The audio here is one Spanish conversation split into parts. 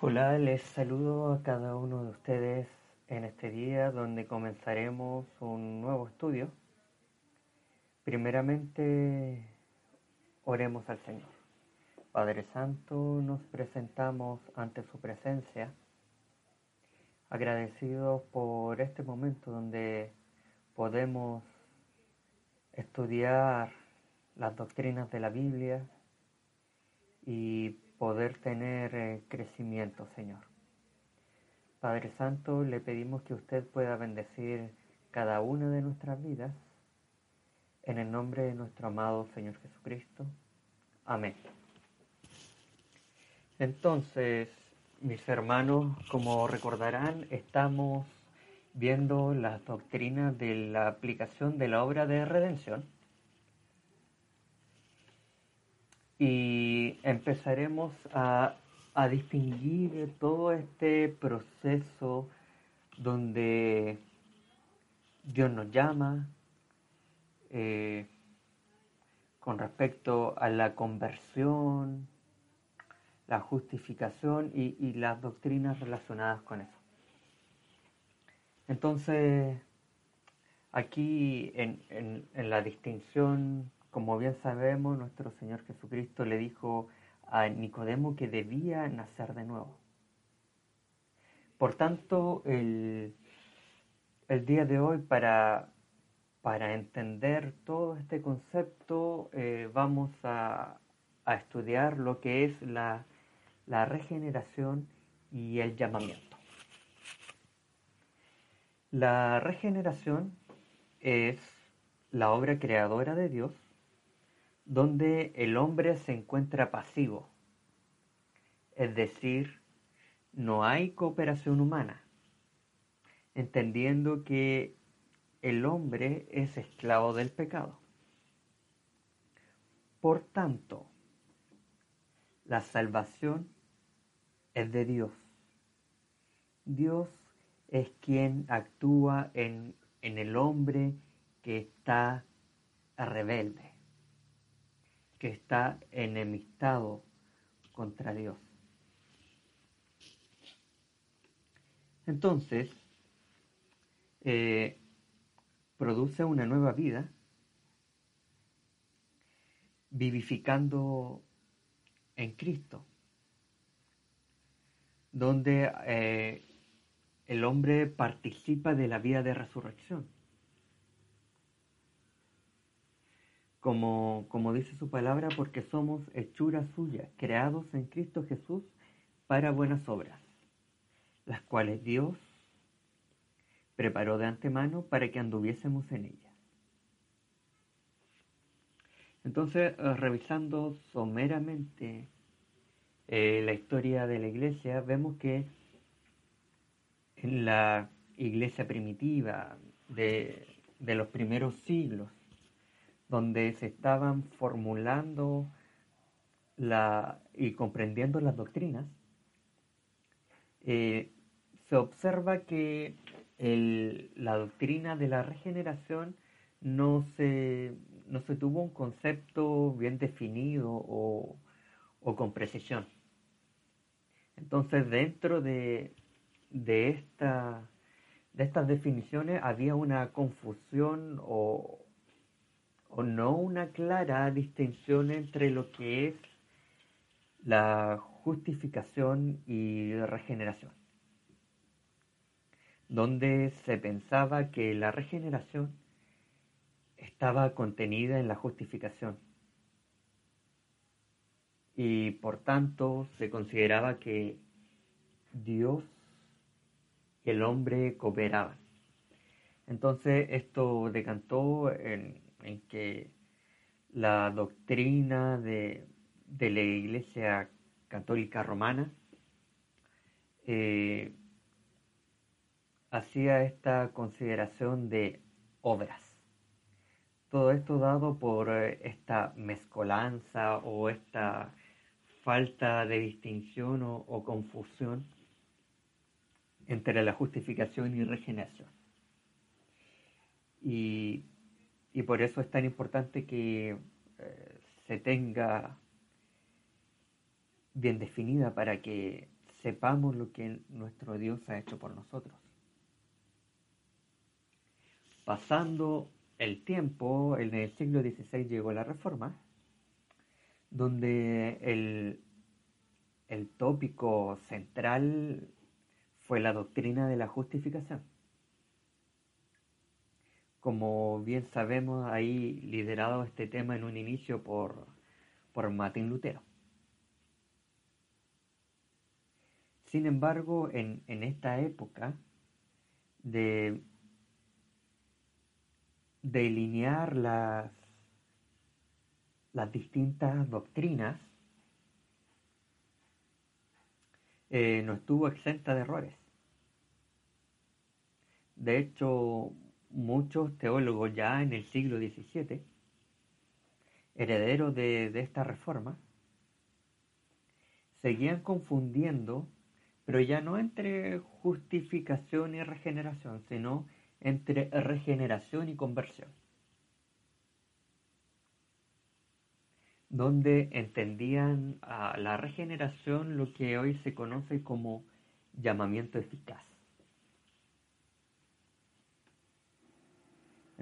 Hola, les saludo a cada uno de ustedes en este día donde comenzaremos un nuevo estudio. Primeramente, oremos al Señor. Padre Santo, nos presentamos ante su presencia, agradecidos por este momento donde podemos estudiar las doctrinas de la Biblia, y poder tener eh, crecimiento, Señor. Padre Santo, le pedimos que usted pueda bendecir cada una de nuestras vidas en el nombre de nuestro amado Señor Jesucristo. Amén. Entonces, mis hermanos, como recordarán, estamos viendo las doctrinas de la aplicación de la obra de redención y empezaremos a, distinguir todo este proceso donde Dios nos llama eh, con respecto a la conversión, la justificación y, las doctrinas relacionadas con eso. Entonces, aquí en la distinción como bien sabemos, nuestro Señor Jesucristo le dijo a Nicodemo que debía nacer de nuevo. Por tanto, el, día de hoy, para, para entender todo este concepto, eh, vamos a, estudiar lo que es la, la regeneración y el llamamiento. La regeneración es la obra creadora de Dios donde el hombre se encuentra pasivo, es decir, no hay cooperación humana, entendiendo que el hombre es esclavo del pecado. Por tanto, la salvación es de Dios. Dios es quien actúa en, en el hombre que está rebelde que está enemistado contra Dios. Entonces, eh, produce una nueva vida, vivificando en Cristo, donde eh, el hombre participa de la vida de resurrección. Como, como dice su palabra, porque somos hechura suya, creados en Cristo Jesús para buenas obras, las cuales Dios preparó de antemano para que anduviésemos en ellas. Entonces, eh, revisando someramente eh, la historia de la iglesia, vemos que en la iglesia primitiva de, de los primeros siglos, donde se estaban formulando la, y comprendiendo las doctrinas, eh, se observa que la doctrina de la regeneración no se, no se tuvo un concepto bien definido o, con precisión. Entonces, dentro de, de, esta, de estas definiciones había una confusión o, o no una clara distinción entre lo que es la justificación y regeneración, donde se pensaba que la regeneración estaba contenida en la justificación y por tanto se consideraba que Dios y el hombre cooperaban. Entonces esto decantó en en que la doctrina de, la Iglesia católica romana, eh, hacía esta consideración de obras. Todo esto dado por eh, esta mezcolanza o esta falta de distinción o, confusión entre la justificación y regeneración. Y, por eso es tan importante que eh, se tenga bien definida para que sepamos lo que nuestro Dios ha hecho por nosotros. Pasando el tiempo, en el siglo XVI llegó la Reforma, donde el, el tópico central fue la doctrina de la justificación. Como bien sabemos, ahí liderado este tema en un inicio por, por Martín Lutero. Sin embargo, en, en esta época de delinear las, las distintas doctrinas, eh, no estuvo exenta de errores. De hecho, muchos teólogos ya en el siglo XVII, herederos de, de esta reforma, seguían confundiendo, pero ya no entre justificación y regeneración, sino entre regeneración y conversión, donde entendían a la regeneración lo que hoy se conoce como llamamiento eficaz.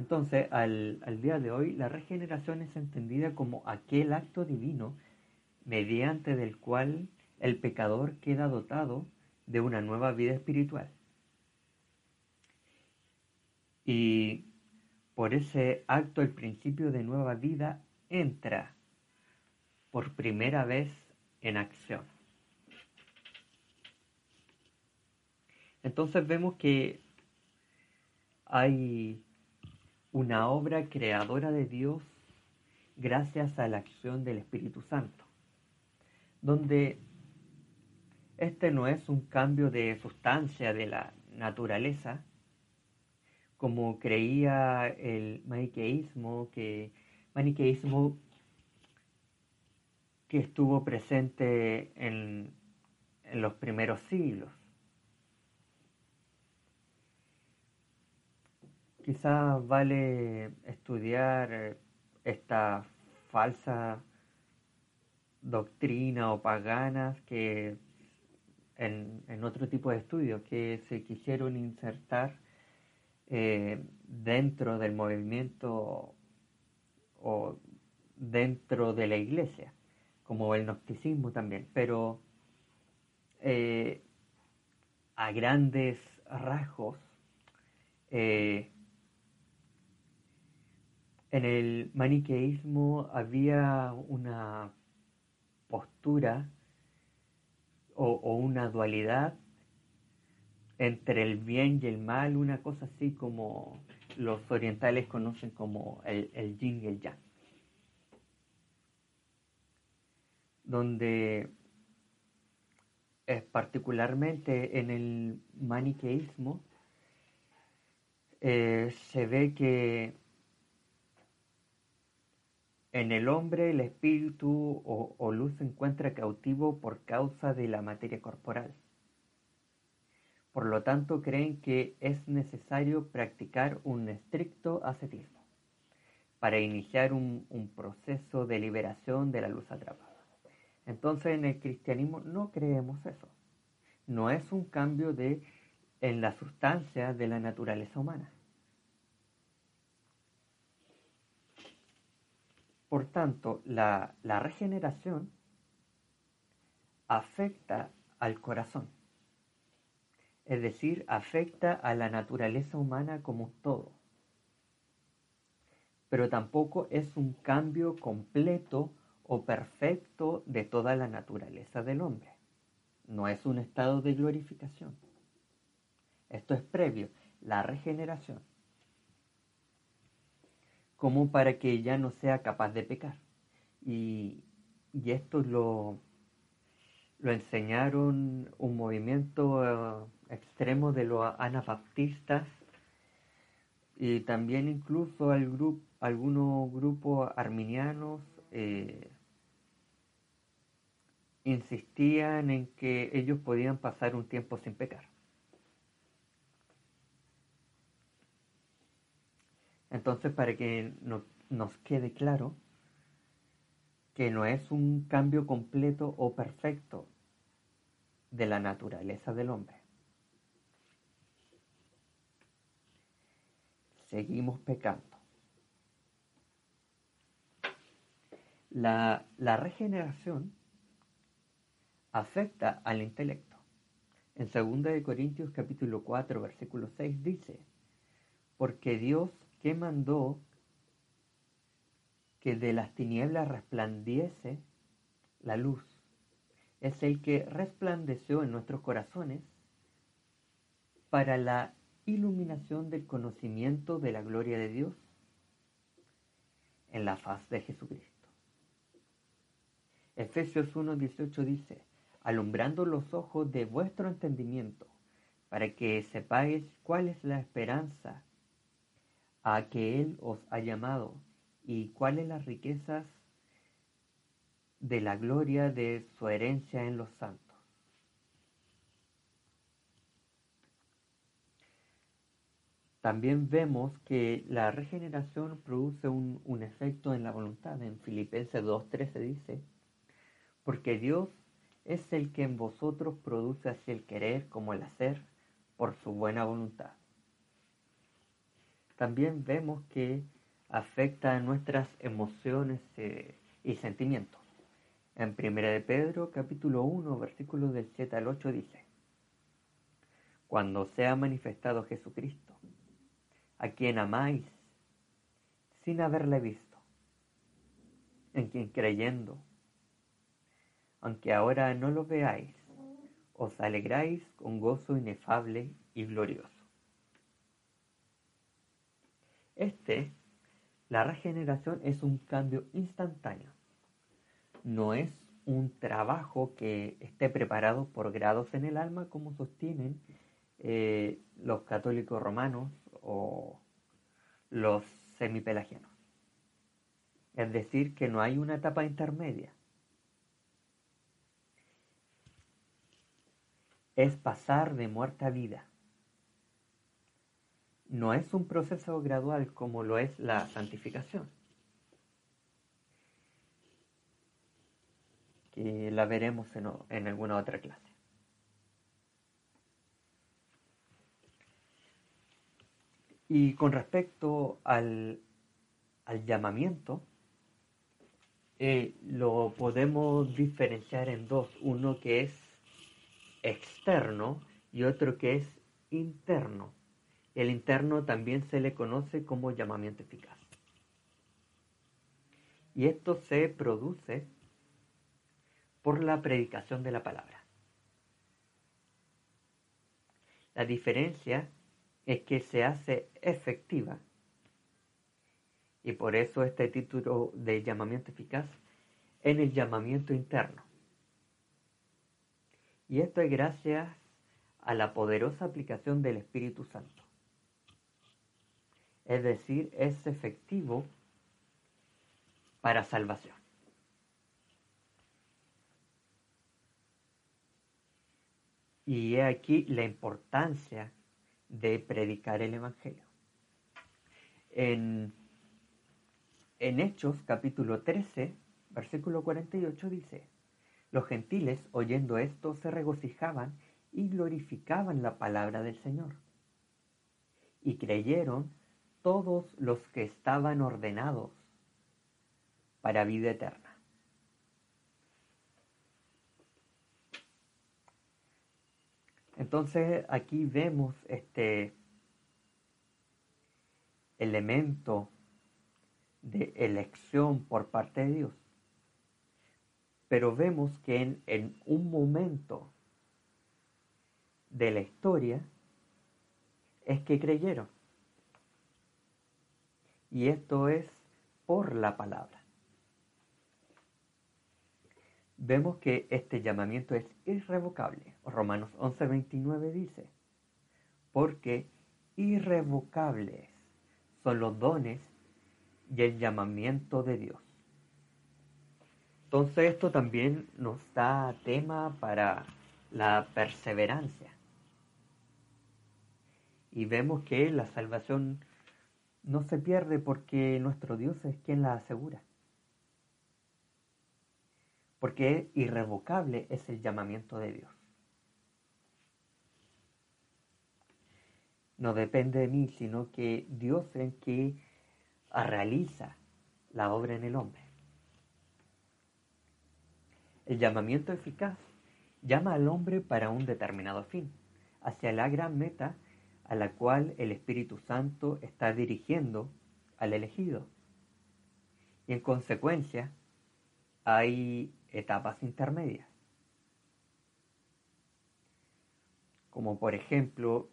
Entonces, al, día de hoy, la regeneración es entendida como aquel acto divino mediante del cual el pecador queda dotado de una nueva vida espiritual. Y por ese acto el principio de nueva vida entra por primera vez en acción. Entonces vemos que hay una obra creadora de Dios gracias a la acción del Espíritu Santo, donde este no es un cambio de sustancia de la naturaleza, como creía el maniqueísmo, que maniqueísmo que estuvo presente en, en los primeros siglos. Quizás vale estudiar esta falsa doctrina o paganas que en, en otro tipo de estudios que se quisieron insertar eh, dentro del movimiento o dentro de la iglesia, como el gnosticismo también, pero eh, a grandes rasgos, eh, en el maniqueísmo había una postura o una dualidad entre el bien y el mal, una cosa así como los orientales conocen como el, el yin y el yang. Donde es particularmente en el maniqueísmo eh, se ve que en el hombre el espíritu o, luz se encuentra cautivo por causa de la materia corporal por lo tanto, creen que es necesario practicar un estricto ascetismo para iniciar un, proceso de liberación de la luz atrapada. Entonces, en el cristianismo no creemos eso. No es un cambio de, en la sustancia de la naturaleza humana. Por tanto, la regeneración afecta al corazón es decir, afecta a la naturaleza humana como todo. Pero tampoco es un cambio completo o perfecto de toda la naturaleza del hombre. No es un estado de glorificación. Esto es previo, la regeneración. Como para que ya no sea capaz de pecar. Y, esto lo, lo enseñaron un movimiento eh, extremo de los anabaptistas y también incluso algunos grupos arminianos eh, insistían en que ellos podían pasar un tiempo sin pecar. Entonces, para que nos quede claro que no es un cambio completo o perfecto de la naturaleza del hombre. Seguimos pecando. La, la regeneración afecta al intelecto. En 2 Corintios capítulo 4 versículo 6 dice, porque Dios que mandó que de las tinieblas resplandiese la luz, es el que resplandeció en nuestros corazones para la iluminación del conocimiento de la gloria de Dios en la faz de Jesucristo. Efesios 1.18 dice, alumbrando los ojos de vuestro entendimiento, para que sepáis cuál es la esperanza a que Él os ha llamado y cuáles las riquezas de la gloria de su herencia en los santos. También vemos que la regeneración produce un, un efecto en la voluntad. En Filipenses 2.13 dice, porque Dios es el que en vosotros produce así el querer como el hacer por su buena voluntad. También vemos que afecta a nuestras emociones eh, y sentimientos. En 1 de Pedro capítulo 1 versículos del 7 al 8 dice, Cuando sea manifestado Jesucristo, a quien amáis sin haberle visto, en quien creyendo aunque ahora no lo veáis, os alegráis con gozo inefable y glorioso. Este, la regeneración es un cambio instantáneo. No es un trabajo que esté preparado por grados en el alma como sostienen eh, los católicos romanos o los semipelagianos. Es decir, que no hay una etapa intermedia. es pasar de muerte a vida. No es un proceso gradual como lo es la santificación, que la veremos en, alguna otra clase. Y con respecto al, llamamiento, eh, lo podemos diferenciar en dos. Uno que es externo y otro que es interno. El interno también se le conoce como llamamiento eficaz. Y esto se produce por la predicación de la palabra. La diferencia es que se hace efectiva y por eso este título de llamamiento eficaz en el llamamiento interno. Y esto es gracias a la poderosa aplicación del Espíritu Santo. Es decir, es efectivo para salvación. Y he aquí la importancia de predicar el Evangelio. En, en Hechos capítulo 13, versículo 48 dice, los gentiles, oyendo esto, se regocijaban y glorificaban la palabra del Señor. Y creyeron todos los que estaban ordenados para vida eterna. Entonces aquí vemos este elemento de elección por parte de Dios. Pero vemos que en, un momento de la historia es que creyeron. Y esto es por la palabra. vemos que este llamamiento es irrevocable. Romanos 11:29 dice, porque irrevocables son los dones y el llamamiento de Dios. Entonces esto también nos da tema para la perseverancia. Y vemos que la salvación no se pierde porque nuestro Dios es quien la asegura. Porque irrevocable es el llamamiento de Dios. No depende de mí, sino que Dios es el que realiza la obra en el hombre. El llamamiento eficaz llama al hombre para un determinado fin, hacia la gran meta a la cual el Espíritu Santo está dirigiendo al elegido. Y en consecuencia, hay etapas intermedias, como por ejemplo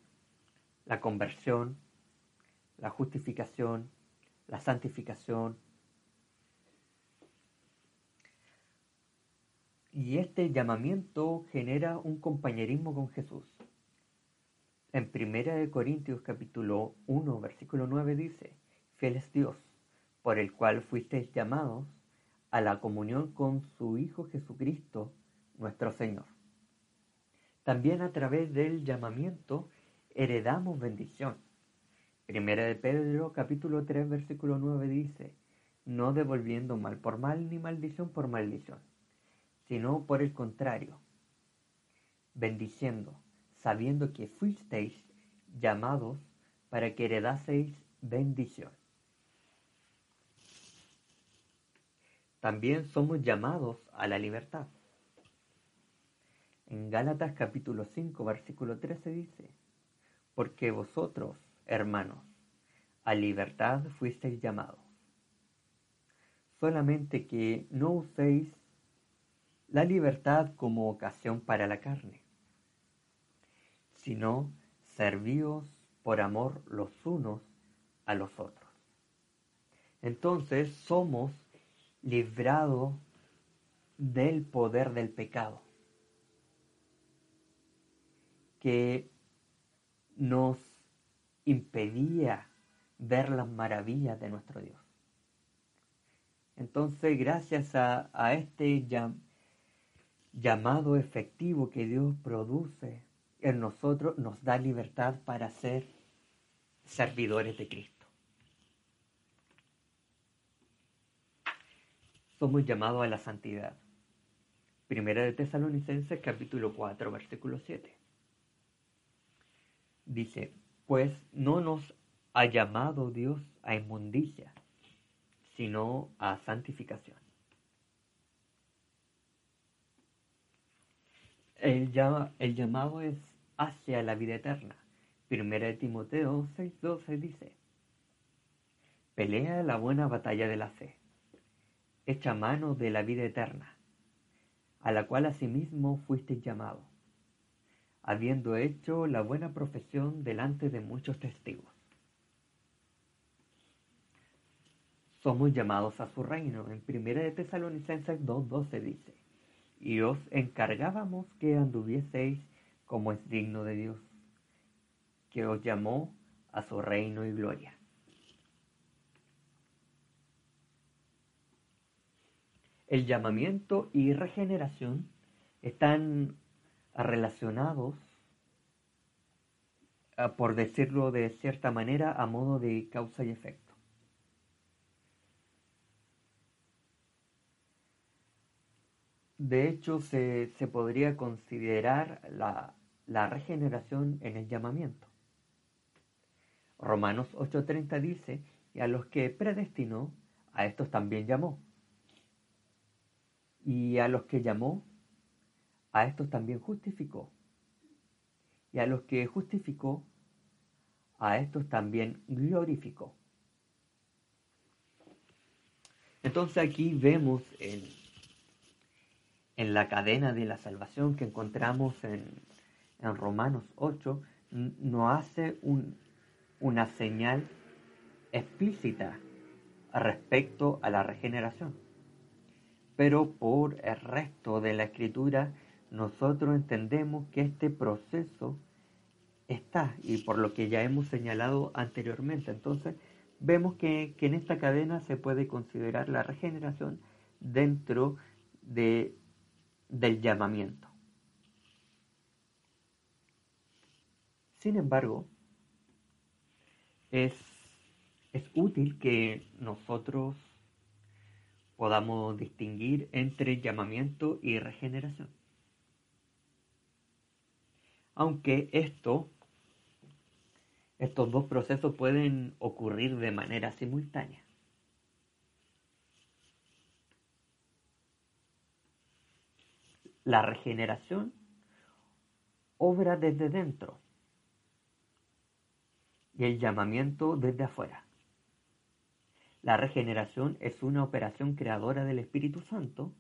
la conversión, la justificación, la santificación. Y este llamamiento genera un compañerismo con Jesús. En 1 Corintios capítulo 1 versículo 9 dice, Fiel es Dios, por el cual fuisteis llamados a la comunión con su Hijo Jesucristo, nuestro Señor. También a través del llamamiento heredamos bendición. Primera de Pedro capítulo 3 versículo 9 dice, no devolviendo mal por mal ni maldición por maldición, sino por el contrario, bendiciendo sabiendo que fuisteis llamados para que heredaseis bendición. También somos llamados a la libertad. En Gálatas capítulo 5 versículo 13 dice, porque vosotros, hermanos, a libertad fuisteis llamados. Solamente que no uséis la libertad como ocasión para la carne, sino servíos por amor los unos a los otros. Entonces somos librados del poder del pecado, que nos impedía ver las maravillas de nuestro Dios. Entonces, gracias a, este llamado efectivo que Dios produce en nosotros nos da libertad para ser servidores de Cristo. Somos llamados a la santidad. Primera de Tesalonicenses capítulo 4 versículo 7. Dice, pues no nos ha llamado Dios a inmundicia, sino a santificación. El, llamado es hacia la vida eterna. Primera de Timoteo 6:12 dice, Pelea la buena batalla de la fe, echa mano de la vida eterna, a la cual asimismo fuiste llamado, habiendo hecho la buena profesión delante de muchos testigos. Somos llamados a su reino. En Primera de Tesalonicenses 2:12 dice, y os encargábamos que anduvieseis como es digno de Dios, que os llamó a su reino y gloria. El llamamiento y regeneración están relacionados, ah, por decirlo de cierta manera, a modo de causa y efecto. De hecho, se, podría considerar la, la regeneración en el llamamiento. Romanos 8:30 dice, y a los que predestinó, a estos también llamó. Y a los que llamó, a estos también justificó. Y a los que justificó, a estos también glorificó. Entonces aquí vemos el, en la cadena de la salvación que encontramos en, Romanos 8, no hace una señal explícita respecto a la regeneración. pero por el resto de la escritura nosotros entendemos que este proceso está y por lo que ya hemos señalado anteriormente. Entonces vemos que, en esta cadena se puede considerar la regeneración dentro de, del llamamiento. Sin embargo, es, es útil que nosotros podamos distinguir entre llamamiento y regeneración. Aunque esto, estos dos procesos pueden ocurrir de manera simultánea. La regeneración obra desde dentro y el llamamiento desde afuera. La regeneración es una operación creadora del Espíritu Santo,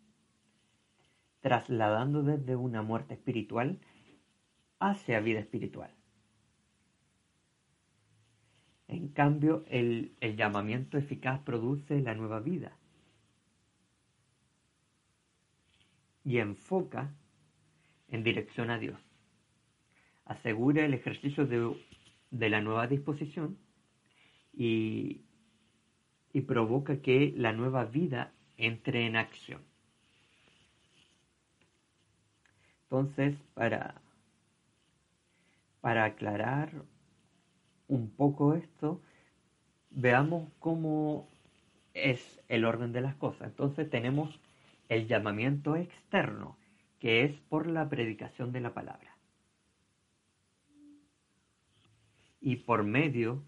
trasladando desde una muerte espiritual hacia vida espiritual. En cambio, el, el, llamamiento eficaz produce la nueva vida y enfoca en dirección a Dios. Asegura el ejercicio de de la nueva disposición y, y provoca que la nueva vida entre en acción. Entonces, para, para aclarar un poco esto, veamos cómo es el orden de las cosas. Entonces tenemos el llamamiento externo, que es por la predicación de la palabra. y por medio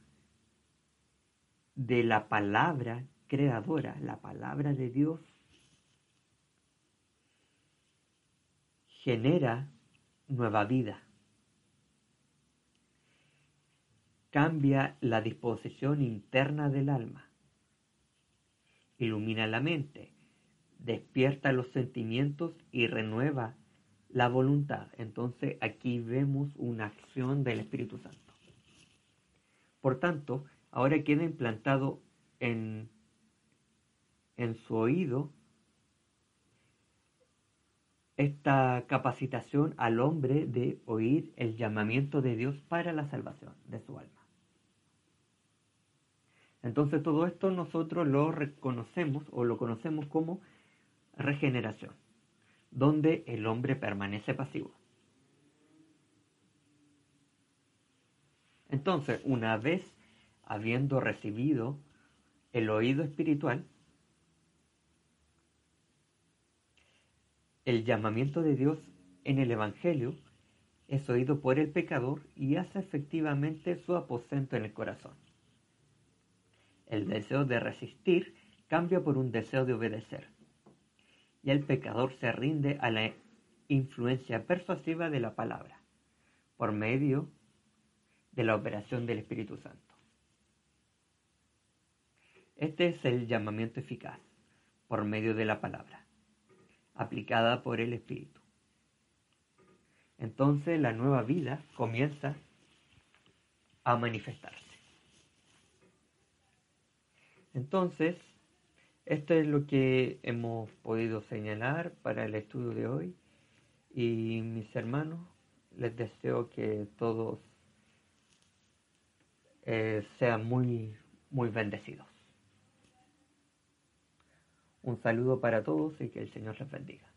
de la palabra creadora, la palabra de Dios, genera nueva vida. Cambia la disposición interna del alma. Ilumina la mente, despierta los sentimientos y renueva la voluntad. Entonces aquí vemos una acción del Espíritu Santo. Por tanto, ahora queda implantado en, en su oído esta capacitación al hombre de oír el llamamiento de Dios para la salvación de su alma. Entonces todo esto nosotros lo reconocemos o lo conocemos como regeneración, donde el hombre permanece pasivo. Entonces, una vez habiendo recibido el oído espiritual, el llamamiento de Dios en el Evangelio es oído por el pecador y hace efectivamente su aposento en el corazón. El deseo de resistir cambia por un deseo de obedecer. Y el pecador se rinde a la influencia persuasiva de la palabra, por medio de la operación del Espíritu Santo. Este es el llamamiento eficaz por medio de la palabra, aplicada por el Espíritu. Entonces la nueva vida comienza a manifestarse. Entonces, esto es lo que hemos podido señalar para el estudio de hoy y mis hermanos, les deseo que todos eh, sean muy, muy bendecidos. Un saludo para todos y que el Señor les bendiga.